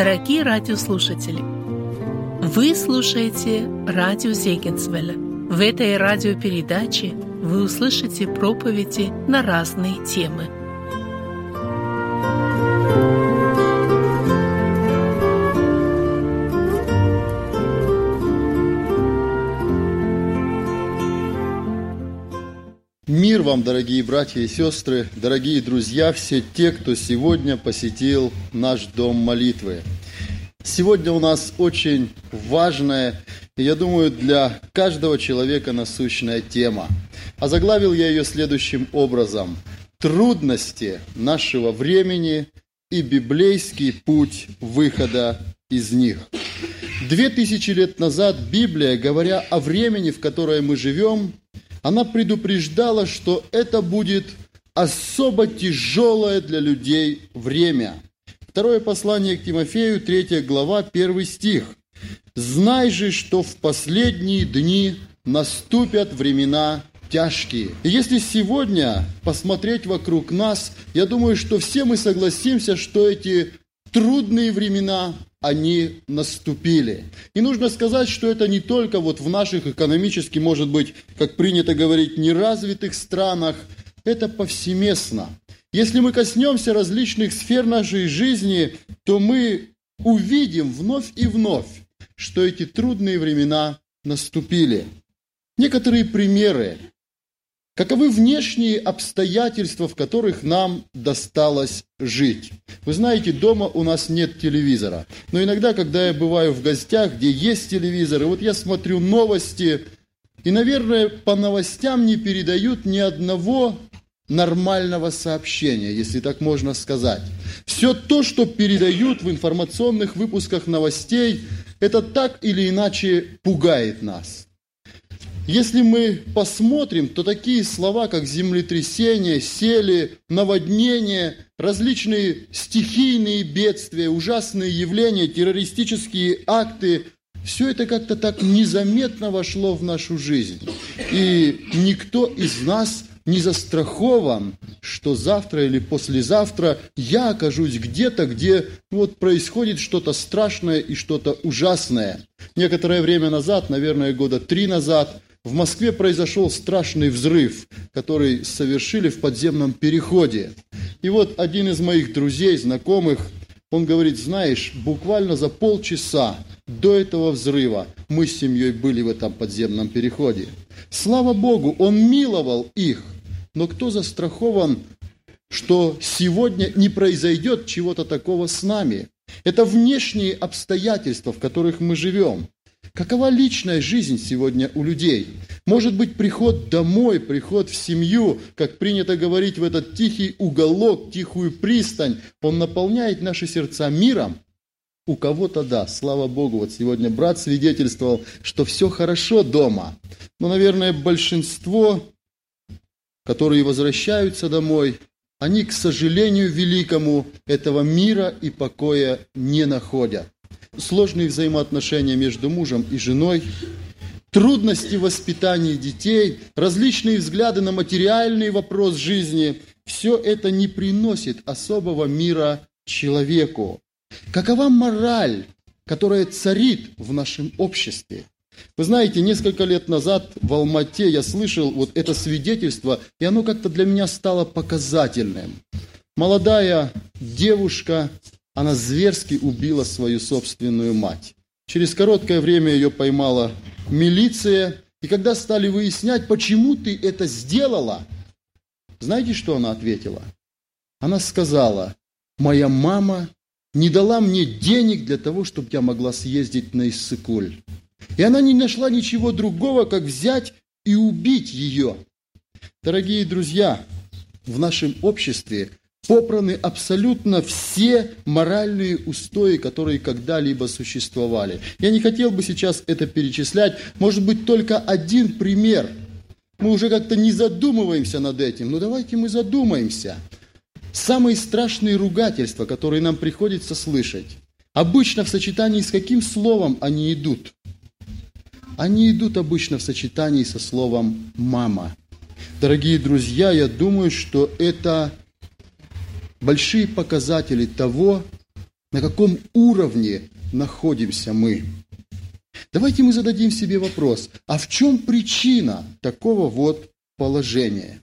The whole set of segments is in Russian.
Дорогие радиослушатели, вы слушаете радио Зегенсвелля. В этой радиопередаче вы услышите проповеди на разные темы – вам, дорогие братья и сестры, дорогие друзья, все те, кто сегодня посетил наш дом молитвы. Сегодня у нас очень важная, я думаю, для каждого человека насущная тема. А заглавил я ее следующим образом. Трудности нашего времени и библейский путь выхода из них. Две тысячи лет назад Библия, говоря о времени, в которое мы живем, она предупреждала, что это будет особо тяжелое для людей время. Второе послание к Тимофею, 3 глава, 1 стих. «Знай же, что в последние дни наступят времена тяжкие». И если сегодня посмотреть вокруг нас, я думаю, что все мы согласимся, что эти трудные времена они наступили. И нужно сказать, что это не только вот в наших экономически, может быть, как принято говорить, неразвитых странах, это повсеместно. Если мы коснемся различных сфер нашей жизни, то мы увидим вновь и вновь, что эти трудные времена наступили. Некоторые примеры Каковы внешние обстоятельства, в которых нам досталось жить? Вы знаете, дома у нас нет телевизора. Но иногда, когда я бываю в гостях, где есть телевизор, и вот я смотрю новости, и, наверное, по новостям не передают ни одного нормального сообщения, если так можно сказать. Все то, что передают в информационных выпусках новостей, это так или иначе пугает нас. Если мы посмотрим, то такие слова, как землетрясение, сели, наводнение, различные стихийные бедствия, ужасные явления, террористические акты, все это как-то так незаметно вошло в нашу жизнь. И никто из нас не застрахован, что завтра или послезавтра я окажусь где-то, где вот происходит что-то страшное и что-то ужасное. Некоторое время назад, наверное, года три назад, в Москве произошел страшный взрыв, который совершили в подземном переходе. И вот один из моих друзей, знакомых, он говорит, знаешь, буквально за полчаса до этого взрыва мы с семьей были в этом подземном переходе. Слава Богу, он миловал их. Но кто застрахован, что сегодня не произойдет чего-то такого с нами? Это внешние обстоятельства, в которых мы живем. Какова личная жизнь сегодня у людей? Может быть, приход домой, приход в семью, как принято говорить, в этот тихий уголок, тихую пристань, он наполняет наши сердца миром? У кого-то да, слава Богу, вот сегодня брат свидетельствовал, что все хорошо дома. Но, наверное, большинство, которые возвращаются домой, они, к сожалению великому, этого мира и покоя не находят сложные взаимоотношения между мужем и женой, трудности воспитания детей, различные взгляды на материальный вопрос жизни, все это не приносит особого мира человеку. Какова мораль, которая царит в нашем обществе? Вы знаете, несколько лет назад в Алмате я слышал вот это свидетельство, и оно как-то для меня стало показательным. Молодая девушка она зверски убила свою собственную мать. Через короткое время ее поймала милиция, и когда стали выяснять, почему ты это сделала, знаете, что она ответила? Она сказала, моя мама не дала мне денег для того, чтобы я могла съездить на Иссыкуль. И она не нашла ничего другого, как взять и убить ее. Дорогие друзья, в нашем обществе попраны абсолютно все моральные устои, которые когда-либо существовали. Я не хотел бы сейчас это перечислять, может быть, только один пример. Мы уже как-то не задумываемся над этим, но давайте мы задумаемся. Самые страшные ругательства, которые нам приходится слышать, обычно в сочетании с каким словом они идут? Они идут обычно в сочетании со словом «мама». Дорогие друзья, я думаю, что это большие показатели того, На каком уровне находимся мы? Давайте мы зададим себе вопрос, а в чем причина такого вот положения?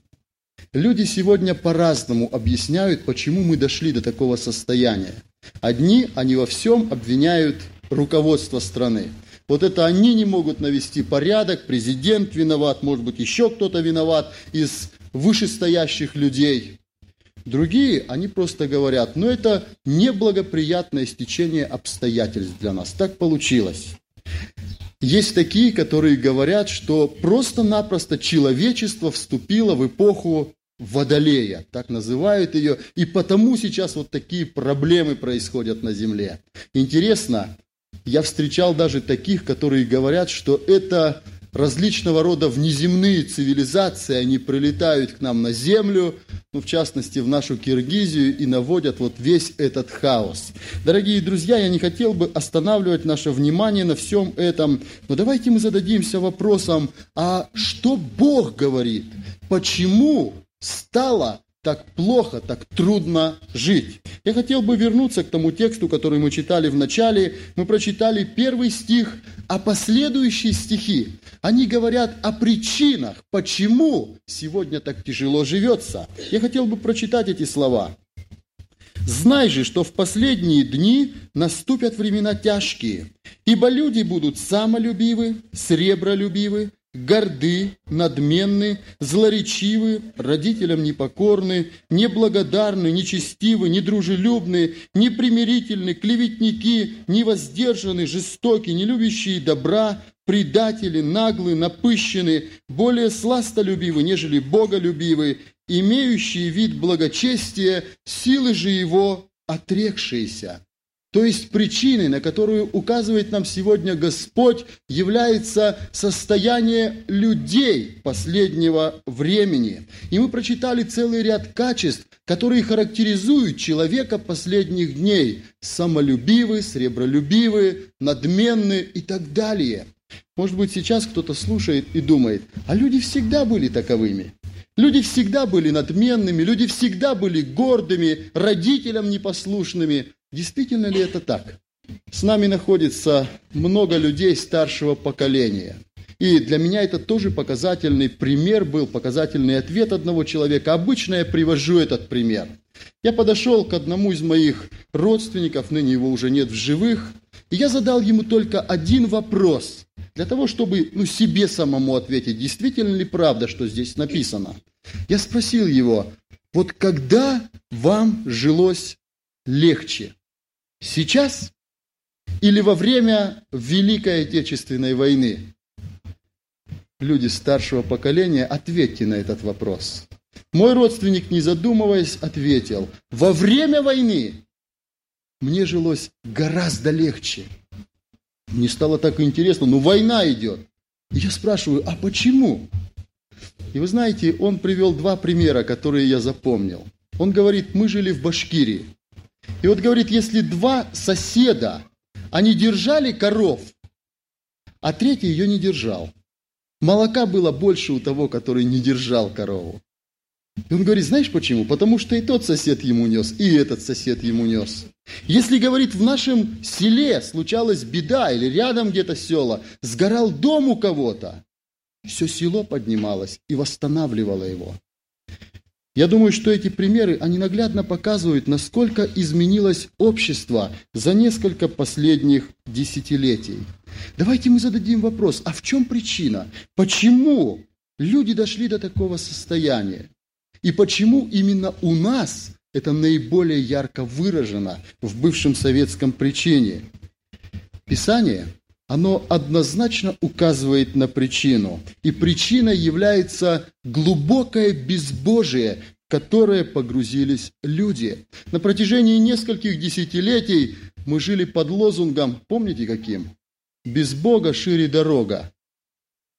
Люди сегодня по-разному объясняют, почему мы дошли до такого состояния. Одни, они во всем обвиняют руководство страны. Вот это они не могут навести порядок, президент виноват, может быть, еще кто-то виноват из вышестоящих людей. Другие, они просто говорят, ну это неблагоприятное стечение обстоятельств для нас. Так получилось. Есть такие, которые говорят, что просто-напросто человечество вступило в эпоху Водолея, так называют ее, и потому сейчас вот такие проблемы происходят на Земле. Интересно, я встречал даже таких, которые говорят, что это различного рода внеземные цивилизации, они прилетают к нам на землю, ну, в частности, в нашу Киргизию, и наводят вот весь этот хаос. Дорогие друзья, я не хотел бы останавливать наше внимание на всем этом, но давайте мы зададимся вопросом, а что Бог говорит? Почему стало так плохо, так трудно жить. Я хотел бы вернуться к тому тексту, который мы читали в начале. Мы прочитали первый стих, а последующие стихи, они говорят о причинах, почему сегодня так тяжело живется. Я хотел бы прочитать эти слова. Знай же, что в последние дни наступят времена тяжкие, ибо люди будут самолюбивы, сребролюбивы, горды, надменны, злоречивы, родителям непокорны, неблагодарны, нечестивы, недружелюбны, непримирительны, клеветники, невоздержаны, жестоки, не любящие добра, предатели, наглы, напыщены, более сластолюбивы, нежели боголюбивы, имеющие вид благочестия, силы же его отрекшиеся. То есть причиной, на которую указывает нам сегодня Господь, является состояние людей последнего времени. И мы прочитали целый ряд качеств, которые характеризуют человека последних дней. Самолюбивый, сребролюбивый, надменный и так далее. Может быть, сейчас кто-то слушает и думает, а люди всегда были таковыми. Люди всегда были надменными, люди всегда были гордыми, родителям непослушными. Действительно ли это так? С нами находится много людей старшего поколения. И для меня это тоже показательный пример был, показательный ответ одного человека. Обычно я привожу этот пример. Я подошел к одному из моих родственников, ныне его уже нет в живых, и я задал ему только один вопрос, для того, чтобы ну, себе самому ответить, действительно ли правда, что здесь написано. Я спросил его, вот когда вам жилось легче? Сейчас или во время Великой Отечественной войны? Люди старшего поколения, ответьте на этот вопрос. Мой родственник, не задумываясь, ответил, во время войны мне жилось гораздо легче. Мне стало так интересно, ну война идет. Я спрашиваю, а почему? И вы знаете, он привел два примера, которые я запомнил. Он говорит, мы жили в Башкирии. И вот говорит, если два соседа, они держали коров, а третий ее не держал. Молока было больше у того, который не держал корову. И он говорит, знаешь почему? Потому что и тот сосед ему нес, и этот сосед ему нес. Если, говорит, в нашем селе случалась беда, или рядом где-то села, сгорал дом у кого-то, все село поднималось и восстанавливало его. Я думаю, что эти примеры, они наглядно показывают, насколько изменилось общество за несколько последних десятилетий. Давайте мы зададим вопрос, а в чем причина? Почему люди дошли до такого состояния? И почему именно у нас это наиболее ярко выражено в бывшем советском причине? Писание, оно однозначно указывает на причину. И причиной является глубокое безбожие, в которое погрузились люди. На протяжении нескольких десятилетий мы жили под лозунгом, помните каким? «Без Бога шире дорога».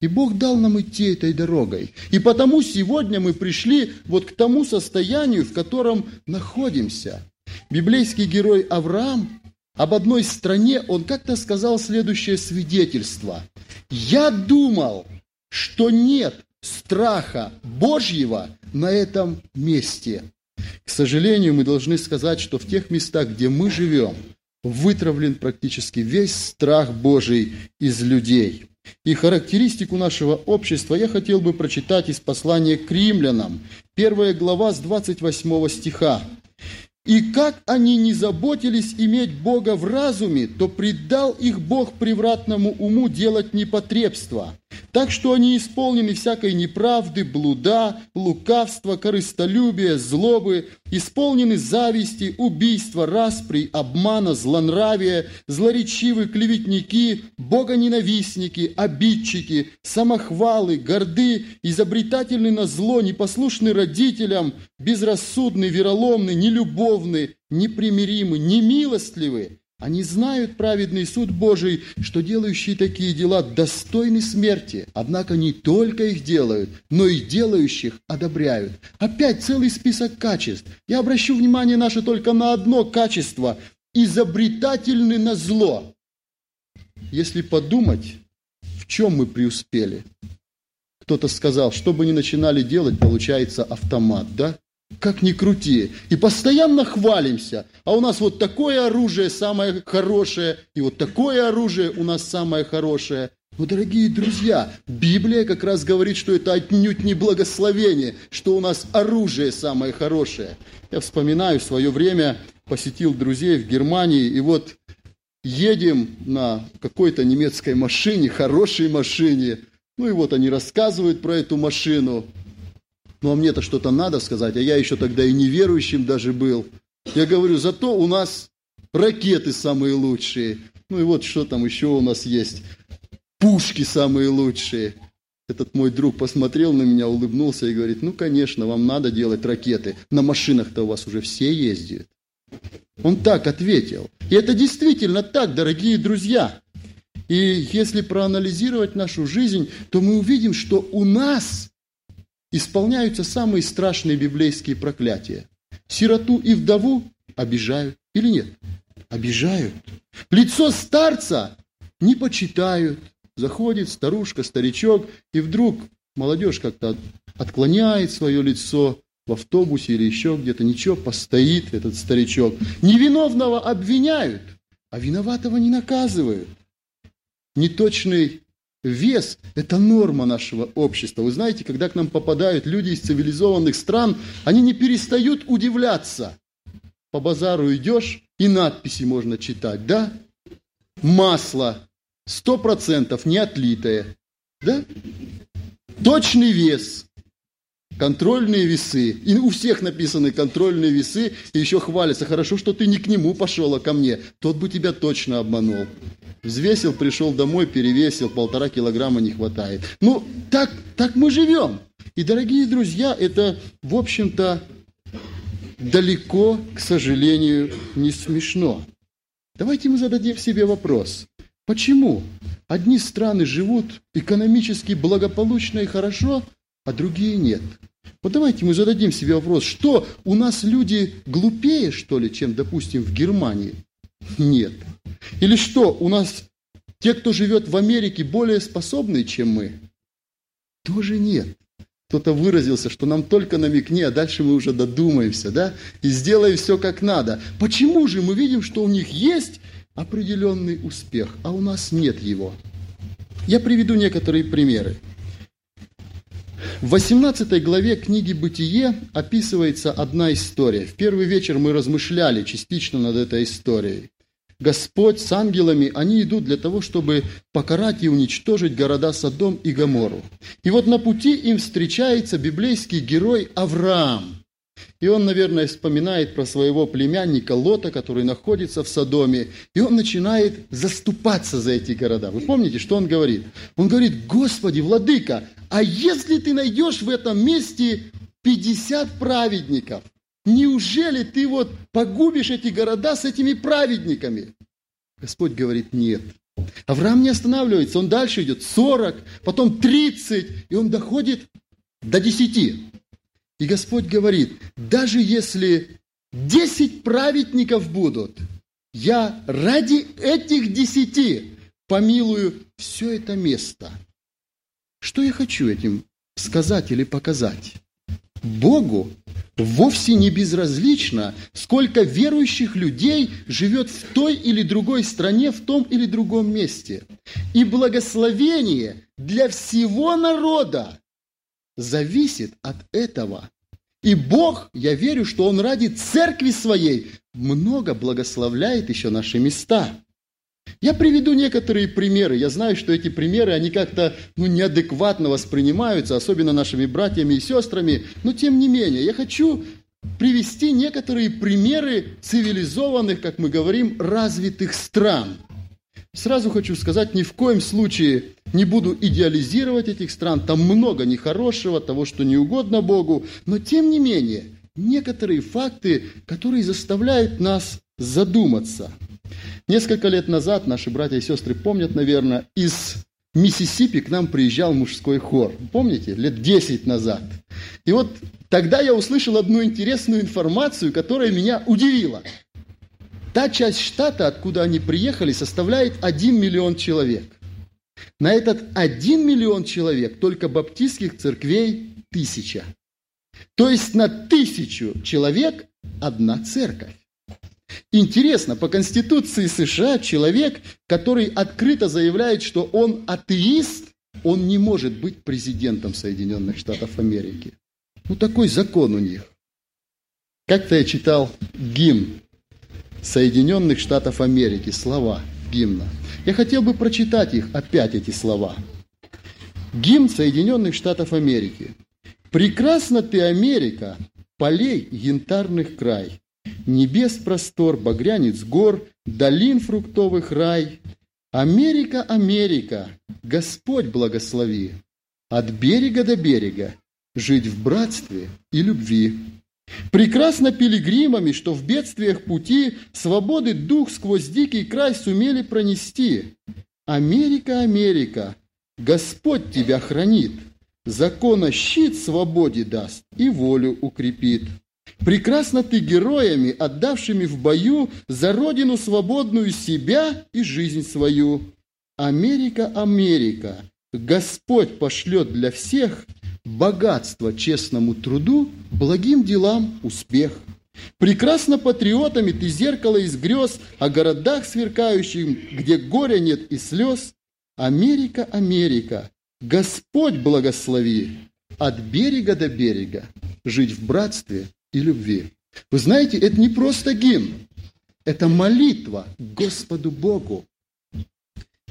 И Бог дал нам идти этой дорогой. И потому сегодня мы пришли вот к тому состоянию, в котором находимся. Библейский герой Авраам об одной стране, он как-то сказал следующее свидетельство. «Я думал, что нет страха Божьего на этом месте». К сожалению, мы должны сказать, что в тех местах, где мы живем, вытравлен практически весь страх Божий из людей. И характеристику нашего общества я хотел бы прочитать из послания к римлянам, первая глава с 28 стиха. И как они не заботились иметь Бога в разуме, то предал их Бог превратному уму делать непотребство. Так что они исполнены всякой неправды, блуда, лукавства, корыстолюбия, злобы, исполнены зависти, убийства, распри, обмана, злонравия, злоречивы, клеветники, богоненавистники, обидчики, самохвалы, горды, изобретательны на зло, непослушны родителям, безрассудны, вероломны, нелюбовны, непримиримы, немилостливы, они знают праведный суд Божий, что делающие такие дела достойны смерти. Однако не только их делают, но и делающих одобряют. Опять целый список качеств. Я обращу внимание наше только на одно качество – изобретательны на зло. Если подумать, в чем мы преуспели. Кто-то сказал, что бы ни начинали делать, получается автомат, да? Как ни крути. И постоянно хвалимся. А у нас вот такое оружие самое хорошее, и вот такое оружие у нас самое хорошее. Но, дорогие друзья, Библия как раз говорит, что это отнюдь не благословение, что у нас оружие самое хорошее. Я вспоминаю, свое время посетил друзей в Германии, и вот едем на какой-то немецкой машине, хорошей машине. Ну и вот они рассказывают про эту машину. Ну а мне-то что-то надо сказать, а я еще тогда и неверующим даже был. Я говорю, зато у нас ракеты самые лучшие. Ну и вот что там еще у нас есть. Пушки самые лучшие. Этот мой друг посмотрел на меня, улыбнулся и говорит, ну, конечно, вам надо делать ракеты. На машинах-то у вас уже все ездят. Он так ответил. И это действительно так, дорогие друзья. И если проанализировать нашу жизнь, то мы увидим, что у нас исполняются самые страшные библейские проклятия. Сироту и вдову обижают или нет? Обижают. Лицо старца не почитают. Заходит старушка, старичок, и вдруг молодежь как-то отклоняет свое лицо в автобусе или еще где-то. Ничего, постоит этот старичок. Невиновного обвиняют, а виноватого не наказывают. Неточный Вес – это норма нашего общества. Вы знаете, когда к нам попадают люди из цивилизованных стран, они не перестают удивляться. По базару идешь, и надписи можно читать, да? Масло сто процентов не отлитое, да? Точный вес, контрольные весы. И у всех написаны контрольные весы, и еще хвалятся. Хорошо, что ты не к нему пошел, а ко мне. Тот бы тебя точно обманул. Взвесил, пришел домой, перевесил, полтора килограмма не хватает. Ну, так, так мы живем. И, дорогие друзья, это, в общем-то, далеко, к сожалению, не смешно. Давайте мы зададим себе вопрос. Почему одни страны живут экономически благополучно и хорошо, а другие нет? Вот давайте мы зададим себе вопрос, что у нас люди глупее, что ли, чем, допустим, в Германии? Нет. Или что, у нас те, кто живет в Америке, более способны, чем мы? Тоже нет. Кто-то выразился, что нам только намекни, а дальше мы уже додумаемся, да? И сделаем все как надо. Почему же мы видим, что у них есть определенный успех, а у нас нет его? Я приведу некоторые примеры. В 18 главе книги «Бытие» описывается одна история. В первый вечер мы размышляли частично над этой историей. Господь с ангелами, они идут для того, чтобы покарать и уничтожить города Содом и Гомору. И вот на пути им встречается библейский герой Авраам. И он, наверное, вспоминает про своего племянника Лота, который находится в Содоме, и он начинает заступаться за эти города. Вы помните, что он говорит? Он говорит, Господи, Владыка, а если ты найдешь в этом месте 50 праведников – Неужели ты вот погубишь эти города с этими праведниками? Господь говорит, нет. Авраам не останавливается, он дальше идет, 40, потом 30, и он доходит до 10. И Господь говорит, даже если 10 праведников будут, я ради этих 10 помилую все это место. Что я хочу этим сказать или показать? Богу вовсе не безразлично, сколько верующих людей живет в той или другой стране, в том или другом месте. И благословение для всего народа зависит от этого. И Бог, я верю, что Он ради церкви своей много благословляет еще наши места. Я приведу некоторые примеры. Я знаю, что эти примеры, они как-то ну, неадекватно воспринимаются, особенно нашими братьями и сестрами. Но тем не менее, я хочу привести некоторые примеры цивилизованных, как мы говорим, развитых стран. Сразу хочу сказать, ни в коем случае не буду идеализировать этих стран. Там много нехорошего, того, что не угодно Богу. Но тем не менее, некоторые факты, которые заставляют нас задуматься – Несколько лет назад наши братья и сестры помнят, наверное, из Миссисипи к нам приезжал мужской хор. Помните? Лет 10 назад. И вот тогда я услышал одну интересную информацию, которая меня удивила. Та часть штата, откуда они приехали, составляет 1 миллион человек. На этот 1 миллион человек только баптистских церквей тысяча. То есть на тысячу человек одна церковь. Интересно, по Конституции США человек, который открыто заявляет, что он атеист, он не может быть президентом Соединенных Штатов Америки. Ну, такой закон у них. Как-то я читал гимн Соединенных Штатов Америки, слова гимна. Я хотел бы прочитать их, опять эти слова. Гимн Соединенных Штатов Америки. «Прекрасна ты, Америка, полей янтарных край, Небес простор, багрянец гор, долин фруктовых рай. Америка, Америка, Господь благослови. От берега до берега жить в братстве и любви. Прекрасно пилигримами, что в бедствиях пути свободы дух сквозь дикий край сумели пронести. Америка, Америка, Господь тебя хранит, закона щит свободе даст и волю укрепит. Прекрасно ты героями, отдавшими в бою за родину свободную себя и жизнь свою. Америка, Америка, Господь пошлет для всех богатство честному труду, благим делам успех. Прекрасно патриотами ты зеркало из грез о городах сверкающих, где горя нет и слез. Америка, Америка, Господь благослови от берега до берега жить в братстве и любви. Вы знаете, это не просто гимн, это молитва Господу Богу.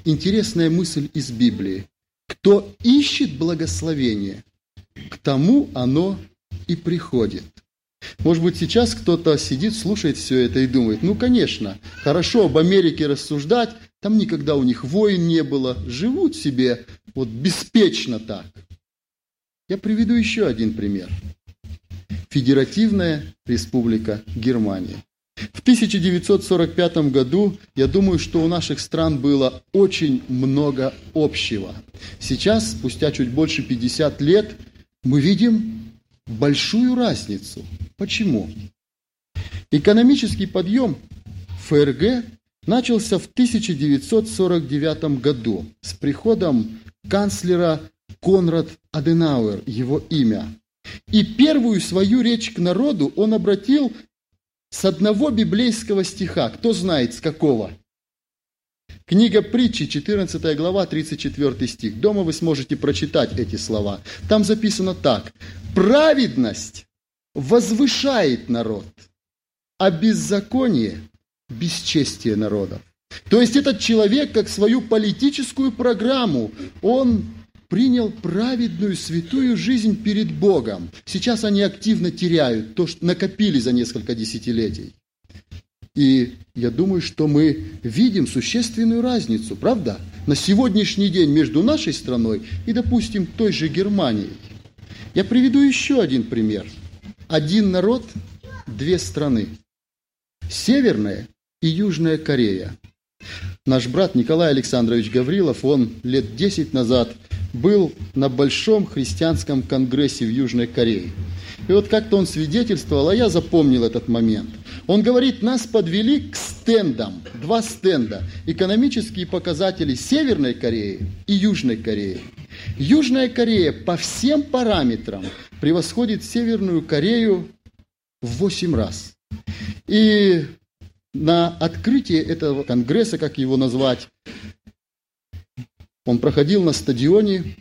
Интересная мысль из Библии. Кто ищет благословение, к тому оно и приходит. Может быть, сейчас кто-то сидит, слушает все это и думает, ну, конечно, хорошо об Америке рассуждать, там никогда у них войн не было, живут себе вот беспечно так. Я приведу еще один пример – Федеративная Республика Германия. В 1945 году, я думаю, что у наших стран было очень много общего. Сейчас, спустя чуть больше 50 лет, мы видим большую разницу. Почему? Экономический подъем ФРГ начался в 1949 году с приходом канцлера Конрад Аденауэр, его имя. И первую свою речь к народу он обратил с одного библейского стиха. Кто знает, с какого? Книга притчи, 14 глава, 34 стих. Дома вы сможете прочитать эти слова. Там записано так. «Праведность возвышает народ, а беззаконие – бесчестие народов». То есть этот человек, как свою политическую программу, он принял праведную, святую жизнь перед Богом. Сейчас они активно теряют то, что накопили за несколько десятилетий. И я думаю, что мы видим существенную разницу, правда, на сегодняшний день между нашей страной и, допустим, той же Германией. Я приведу еще один пример. Один народ, две страны. Северная и Южная Корея. Наш брат Николай Александрович Гаврилов, он лет 10 назад был на большом христианском конгрессе в Южной Корее. И вот как-то он свидетельствовал, а я запомнил этот момент. Он говорит, нас подвели к стендам, два стенда, экономические показатели Северной Кореи и Южной Кореи. Южная Корея по всем параметрам превосходит Северную Корею в восемь раз. И на открытии этого конгресса, как его назвать, он проходил на стадионе,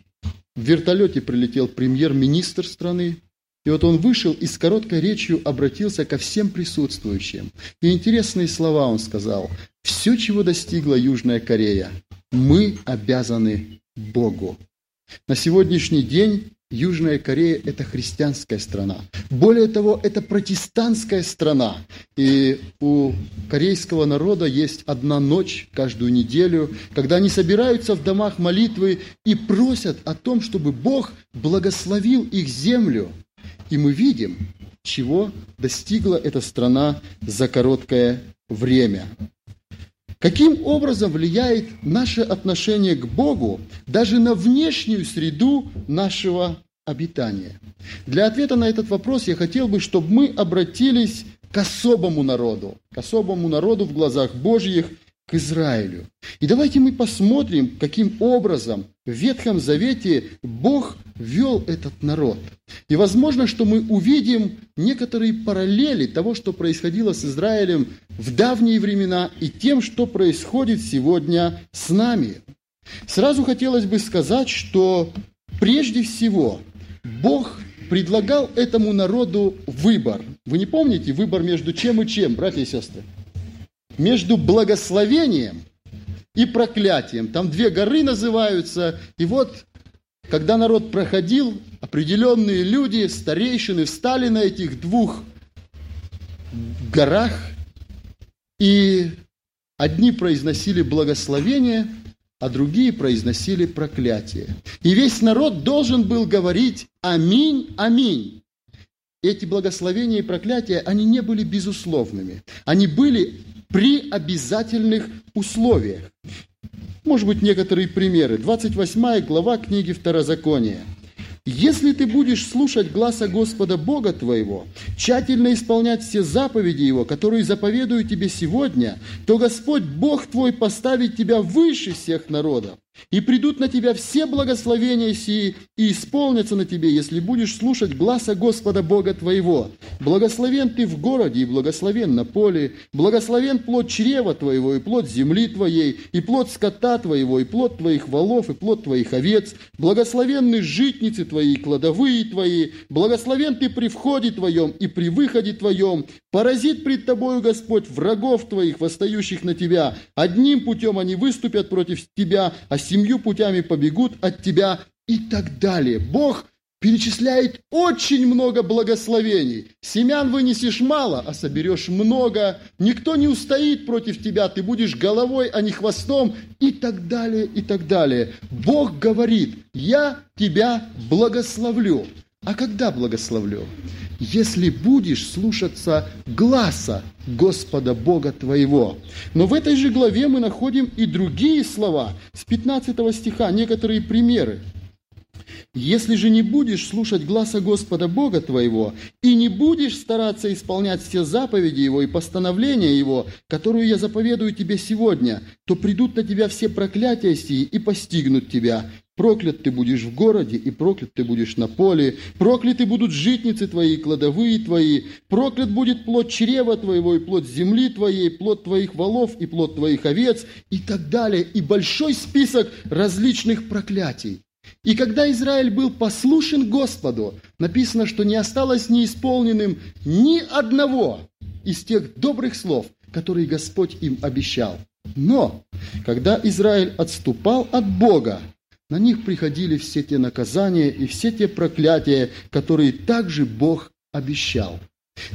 в вертолете прилетел премьер-министр страны, и вот он вышел и с короткой речью обратился ко всем присутствующим. И интересные слова он сказал. «Все, чего достигла Южная Корея, мы обязаны Богу». На сегодняшний день Южная Корея – это христианская страна. Более того, это протестантская страна. И у корейского народа есть одна ночь каждую неделю, когда они собираются в домах молитвы и просят о том, чтобы Бог благословил их землю. И мы видим, чего достигла эта страна за короткое время. Каким образом влияет наше отношение к Богу даже на внешнюю среду нашего обитания? Для ответа на этот вопрос я хотел бы, чтобы мы обратились к особому народу, к особому народу в глазах Божьих – к Израилю. И давайте мы посмотрим, каким образом в Ветхом Завете Бог вел этот народ. И возможно, что мы увидим некоторые параллели того, что происходило с Израилем в давние времена и тем, что происходит сегодня с нами. Сразу хотелось бы сказать, что прежде всего Бог предлагал этому народу выбор. Вы не помните выбор между чем и чем, братья и сестры? Между благословением и проклятием. Там две горы называются. И вот, когда народ проходил, определенные люди, старейшины, встали на этих двух горах, и одни произносили благословение, а другие произносили проклятие. И весь народ должен был говорить «Аминь, аминь». Эти благословения и проклятия, они не были безусловными. Они были при обязательных условиях. Может быть, некоторые примеры. 28 глава книги Второзакония. Если ты будешь слушать гласа Господа Бога твоего, тщательно исполнять все заповеди Его, которые заповедую тебе сегодня, то Господь Бог твой поставит тебя выше всех народов. И придут на тебя все благословения сии, и исполнятся на тебе, если будешь слушать гласа Господа Бога твоего. Благословен ты в городе, и благословен на поле, благословен плод чрева твоего, и плод земли твоей, и плод скота твоего, и плод твоих волов, и плод твоих овец, благословенны житницы твои, и кладовые твои, благословен ты при входе твоем и при выходе твоем, поразит пред тобою Господь врагов твоих, восстающих на тебя. Одним путем они выступят против тебя, а семью путями побегут от тебя и так далее. Бог перечисляет очень много благословений. Семян вынесешь мало, а соберешь много. Никто не устоит против тебя, ты будешь головой, а не хвостом и так далее, и так далее. Бог говорит, я тебя благословлю. А когда благословлю? Если будешь слушаться гласа Господа Бога твоего. Но в этой же главе мы находим и другие слова. С 15 стиха некоторые примеры. Если же не будешь слушать гласа Господа Бога твоего и не будешь стараться исполнять все заповеди Его и постановления Его, которую я заповедую тебе сегодня, то придут на тебя все проклятия сии и постигнут тебя, Проклят ты будешь в городе, и проклят ты будешь на поле. Прокляты будут житницы твои, кладовые твои. Проклят будет плод чрева твоего, и плод земли твоей, плод твоих волов, и плод твоих овец, и так далее. И большой список различных проклятий. И когда Израиль был послушен Господу, написано, что не осталось неисполненным ни одного из тех добрых слов, которые Господь им обещал. Но, когда Израиль отступал от Бога, на них приходили все те наказания и все те проклятия, которые также Бог обещал.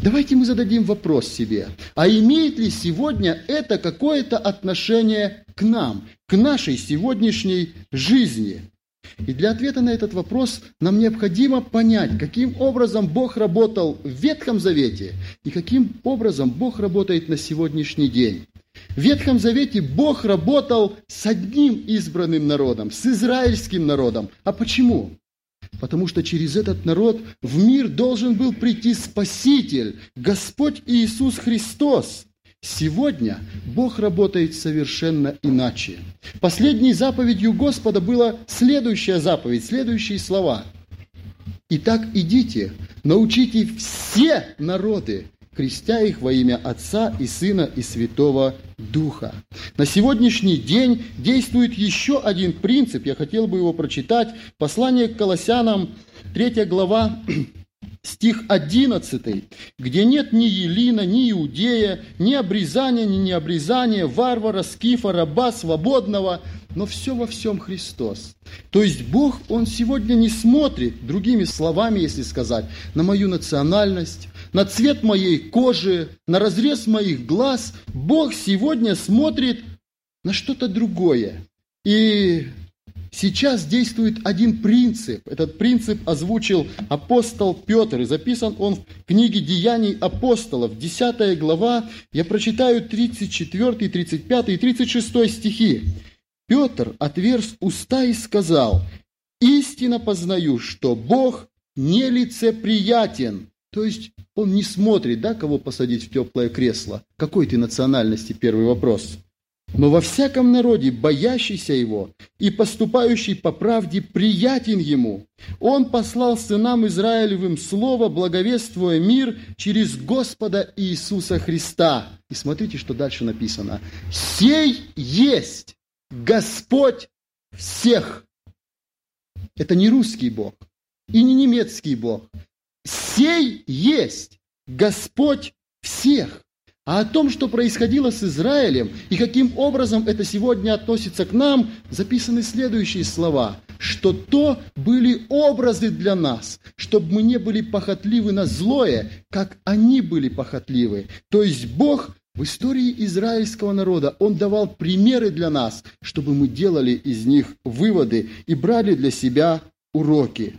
Давайте мы зададим вопрос себе, а имеет ли сегодня это какое-то отношение к нам, к нашей сегодняшней жизни? И для ответа на этот вопрос нам необходимо понять, каким образом Бог работал в Ветхом Завете и каким образом Бог работает на сегодняшний день. Ветхом Завете Бог работал с одним избранным народом, с израильским народом. А почему? Потому что через этот народ в мир должен был прийти Спаситель, Господь Иисус Христос. Сегодня Бог работает совершенно иначе. Последней заповедью Господа была следующая заповедь, следующие слова. «Итак, идите, научите все народы, крестя их во имя Отца и Сына и Святого Духа. На сегодняшний день действует еще один принцип, я хотел бы его прочитать. Послание к Колоссянам, 3 глава, стих 11, где нет ни Елина, ни Иудея, ни обрезания, ни необрезания, варвара, скифа, раба, свободного, но все во всем Христос. То есть Бог, Он сегодня не смотрит, другими словами, если сказать, на мою национальность, на цвет моей кожи, на разрез моих глаз. Бог сегодня смотрит на что-то другое. И сейчас действует один принцип. Этот принцип озвучил апостол Петр, и записан он в книге «Деяний апостолов», 10 глава. Я прочитаю 34, 35 и 36 стихи. Петр отверз уста и сказал, «Истинно познаю, что Бог нелицеприятен». То есть он не смотрит, да, кого посадить в теплое кресло. Какой ты национальности, первый вопрос. Но во всяком народе, боящийся его и поступающий по правде, приятен ему. Он послал сынам Израилевым слово, благовествуя мир через Господа Иисуса Христа. И смотрите, что дальше написано. «Сей есть Господь всех. Это не русский Бог и не немецкий Бог. Сей есть Господь всех. А о том, что происходило с Израилем и каким образом это сегодня относится к нам, записаны следующие слова, что то были образы для нас, чтобы мы не были похотливы на злое, как они были похотливы. То есть Бог в истории израильского народа Он давал примеры для нас, чтобы мы делали из них выводы и брали для себя уроки.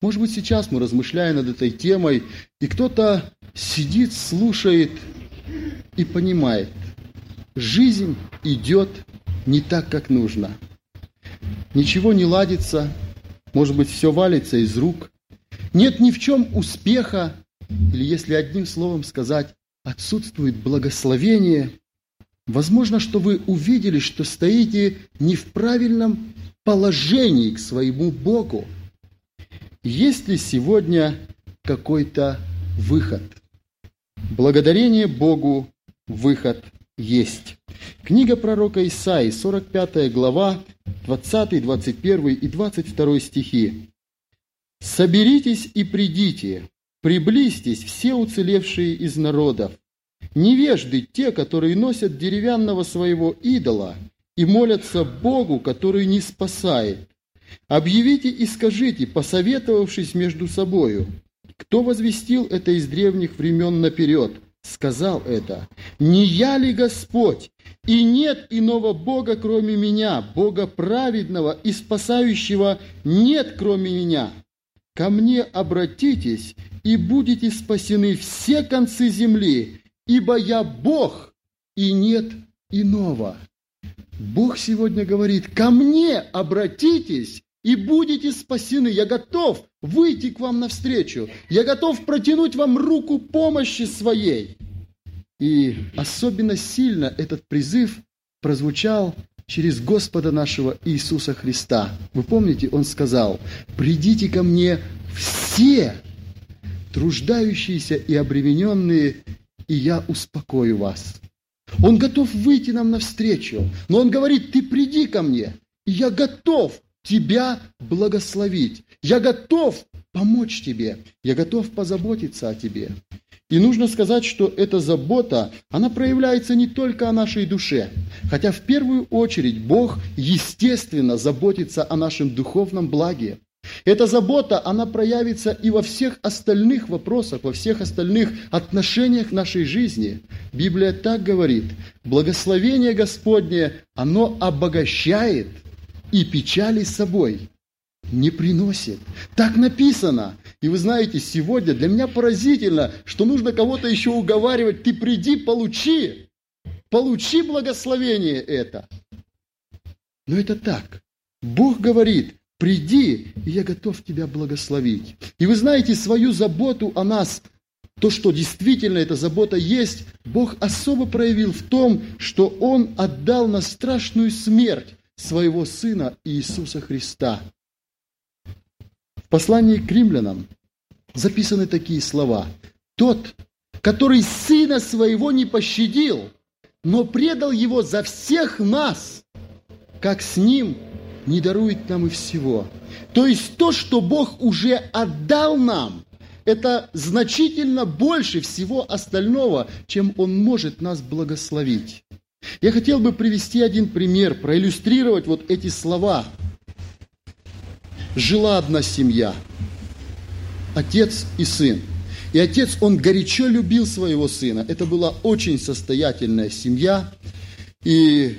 Может быть, сейчас мы, размышляя над этой темой, и кто-то сидит, слушает и понимает, жизнь идет не так, как нужно. Ничего не ладится, может быть, все валится из рук. Нет ни в чем успеха, или если одним словом сказать, отсутствует благословение, возможно, что вы увидели, что стоите не в правильном положении к своему Богу. Есть ли сегодня какой-то выход? Благодарение Богу выход есть. Книга пророка Исаии, 45 глава, 20, 21 и 22 стихи. «Соберитесь и придите, Приблизьтесь все уцелевшие из народов, невежды те, которые носят деревянного своего идола и молятся Богу, который не спасает. Объявите и скажите, посоветовавшись между собою, кто возвестил это из древних времен наперед, сказал это, «Не я ли Господь, и нет иного Бога, кроме меня, Бога праведного и спасающего нет, кроме меня. Ко мне обратитесь, и будете спасены все концы земли, ибо я Бог, и нет иного. Бог сегодня говорит, ко мне обратитесь, и будете спасены. Я готов выйти к вам навстречу. Я готов протянуть вам руку помощи своей. И особенно сильно этот призыв прозвучал через Господа нашего Иисуса Христа. Вы помните, Он сказал, «Придите ко мне все, труждающиеся и обремененные, и я успокою вас. Он готов выйти нам навстречу, но Он говорит, ты приди ко мне, и я готов тебя благословить. Я готов помочь тебе, я готов позаботиться о тебе. И нужно сказать, что эта забота, она проявляется не только о нашей душе, хотя в первую очередь Бог, естественно, заботится о нашем духовном благе. Эта забота, она проявится и во всех остальных вопросах, во всех остальных отношениях нашей жизни. Библия так говорит, благословение Господне, оно обогащает и печали с собой не приносит. Так написано. И вы знаете, сегодня для меня поразительно, что нужно кого-то еще уговаривать, ты приди, получи, получи благословение это. Но это так. Бог говорит, приди, и я готов тебя благословить. И вы знаете, свою заботу о нас, то, что действительно эта забота есть, Бог особо проявил в том, что Он отдал на страшную смерть своего Сына Иисуса Христа. В послании к римлянам, записаны такие слова. «Тот, который сына своего не пощадил, но предал его за всех нас, как с ним не дарует нам и всего». То есть то, что Бог уже отдал нам, это значительно больше всего остального, чем Он может нас благословить. Я хотел бы привести один пример, проиллюстрировать вот эти слова. Жила одна семья, отец и сын. И отец, он горячо любил своего сына. Это была очень состоятельная семья. И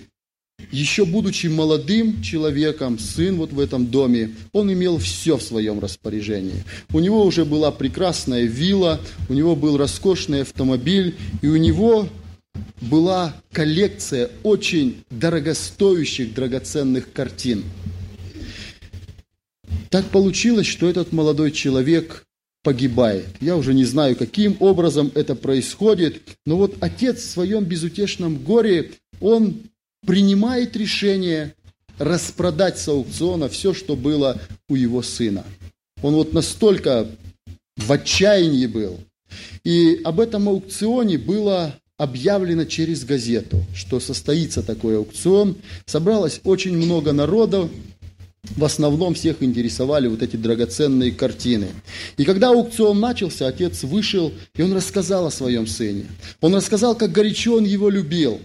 еще будучи молодым человеком, сын вот в этом доме, он имел все в своем распоряжении. У него уже была прекрасная вилла, у него был роскошный автомобиль, и у него была коллекция очень дорогостоящих, драгоценных картин. Так получилось, что этот молодой человек погибает. Я уже не знаю, каким образом это происходит, но вот отец в своем безутешном горе, он принимает решение распродать с аукциона все, что было у его сына. Он вот настолько в отчаянии был. И об этом аукционе было объявлено через газету, что состоится такой аукцион. Собралось очень много народов, в основном всех интересовали вот эти драгоценные картины. И когда аукцион начался, отец вышел, и он рассказал о своем сыне. Он рассказал, как горячо он его любил.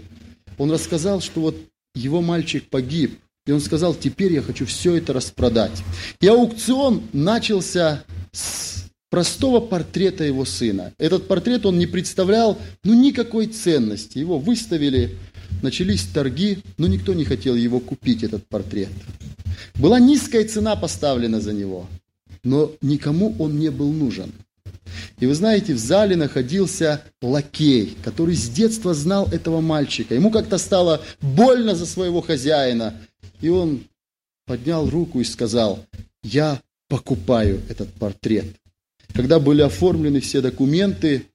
Он рассказал, что вот его мальчик погиб, и он сказал, теперь я хочу все это распродать. И аукцион начался с простого портрета его сына. Этот портрет он не представлял ну, никакой ценности. Его выставили, начались торги, но никто не хотел его купить, этот портрет. Была низкая цена поставлена за него, но никому он не был нужен. И вы знаете, в зале находился лакей, который с детства знал этого мальчика. Ему как-то стало больно за своего хозяина. И он поднял руку и сказал, я покупаю этот портрет. Когда были оформлены все документы,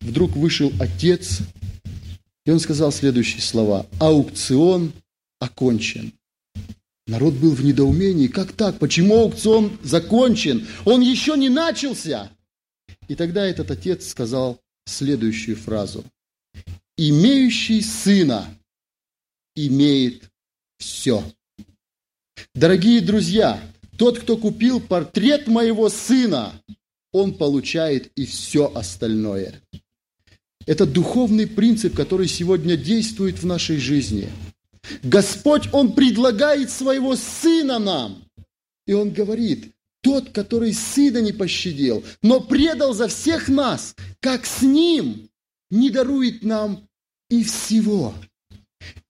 вдруг вышел отец, и он сказал следующие слова. Аукцион окончен. Народ был в недоумении. Как так? Почему аукцион закончен? Он еще не начался. И тогда этот отец сказал следующую фразу. «Имеющий сына имеет все». Дорогие друзья, тот, кто купил портрет моего сына, он получает и все остальное. Это духовный принцип, который сегодня действует в нашей жизни. Господь, Он предлагает своего Сына нам. И Он говорит, тот, который сына не пощадил, но предал за всех нас, как с ним, не дарует нам и всего.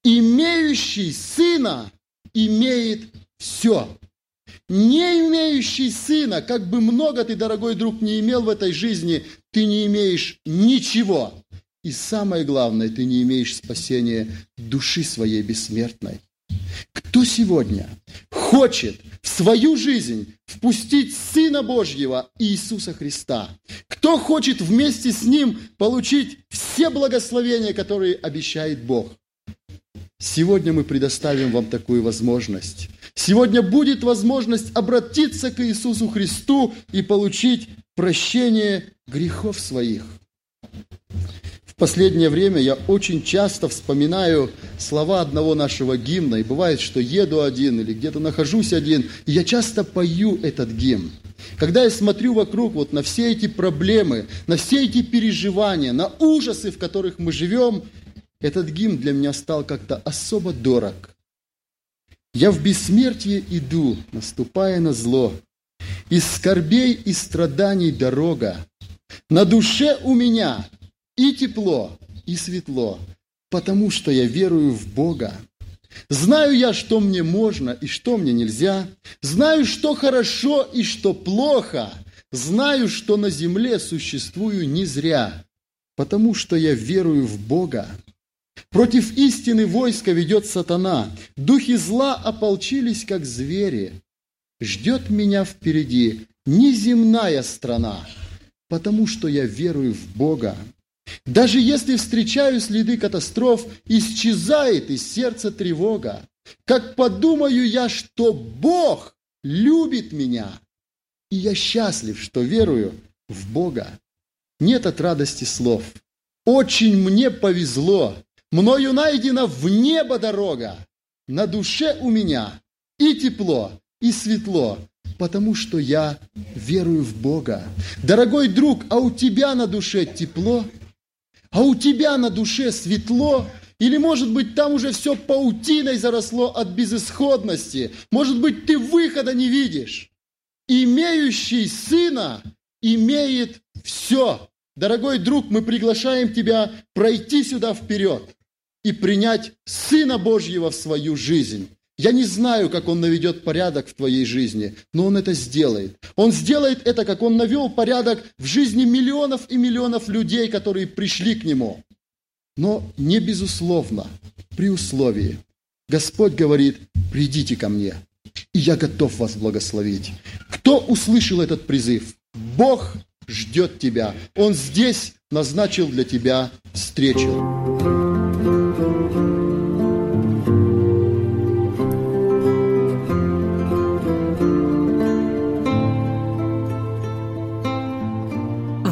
Имеющий сына имеет все. Не имеющий сына, как бы много ты, дорогой друг, не имел в этой жизни, ты не имеешь ничего. И самое главное, ты не имеешь спасения души своей бессмертной. Кто сегодня хочет в свою жизнь впустить Сына Божьего Иисуса Христа? Кто хочет вместе с Ним получить все благословения, которые обещает Бог? Сегодня мы предоставим вам такую возможность. Сегодня будет возможность обратиться к Иисусу Христу и получить прощение грехов своих последнее время я очень часто вспоминаю слова одного нашего гимна, и бывает, что еду один или где-то нахожусь один, и я часто пою этот гимн. Когда я смотрю вокруг вот на все эти проблемы, на все эти переживания, на ужасы, в которых мы живем, этот гимн для меня стал как-то особо дорог. Я в бессмертие иду, наступая на зло. Из скорбей и страданий дорога. На душе у меня и тепло, и светло, потому что я верую в Бога. Знаю я, что мне можно и что мне нельзя. Знаю, что хорошо и что плохо. Знаю, что на земле существую не зря, потому что я верую в Бога. Против истины войска ведет сатана. Духи зла ополчились, как звери. Ждет меня впереди неземная страна, потому что я верую в Бога. Даже если встречаю следы катастроф, исчезает из сердца тревога. Как подумаю я, что Бог любит меня, и я счастлив, что верую в Бога. Нет от радости слов. Очень мне повезло, мною найдена в небо дорога. На душе у меня и тепло, и светло, потому что я верую в Бога. Дорогой друг, а у тебя на душе тепло? А у тебя на душе светло? Или, может быть, там уже все паутиной заросло от безысходности? Может быть, ты выхода не видишь? Имеющий сына имеет все. Дорогой друг, мы приглашаем тебя пройти сюда вперед и принять Сына Божьего в свою жизнь. Я не знаю, как Он наведет порядок в твоей жизни, но Он это сделает. Он сделает это, как Он навел порядок в жизни миллионов и миллионов людей, которые пришли к Нему. Но не безусловно, при условии. Господь говорит, придите ко мне, и я готов вас благословить. Кто услышал этот призыв? Бог ждет тебя. Он здесь назначил для тебя встречу.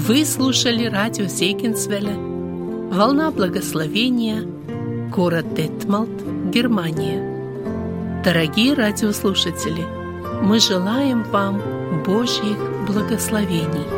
Вы слушали радио Зейгенсвелля «Волна благословения», город Детмалт, Германия. Дорогие радиослушатели, мы желаем вам Божьих благословений –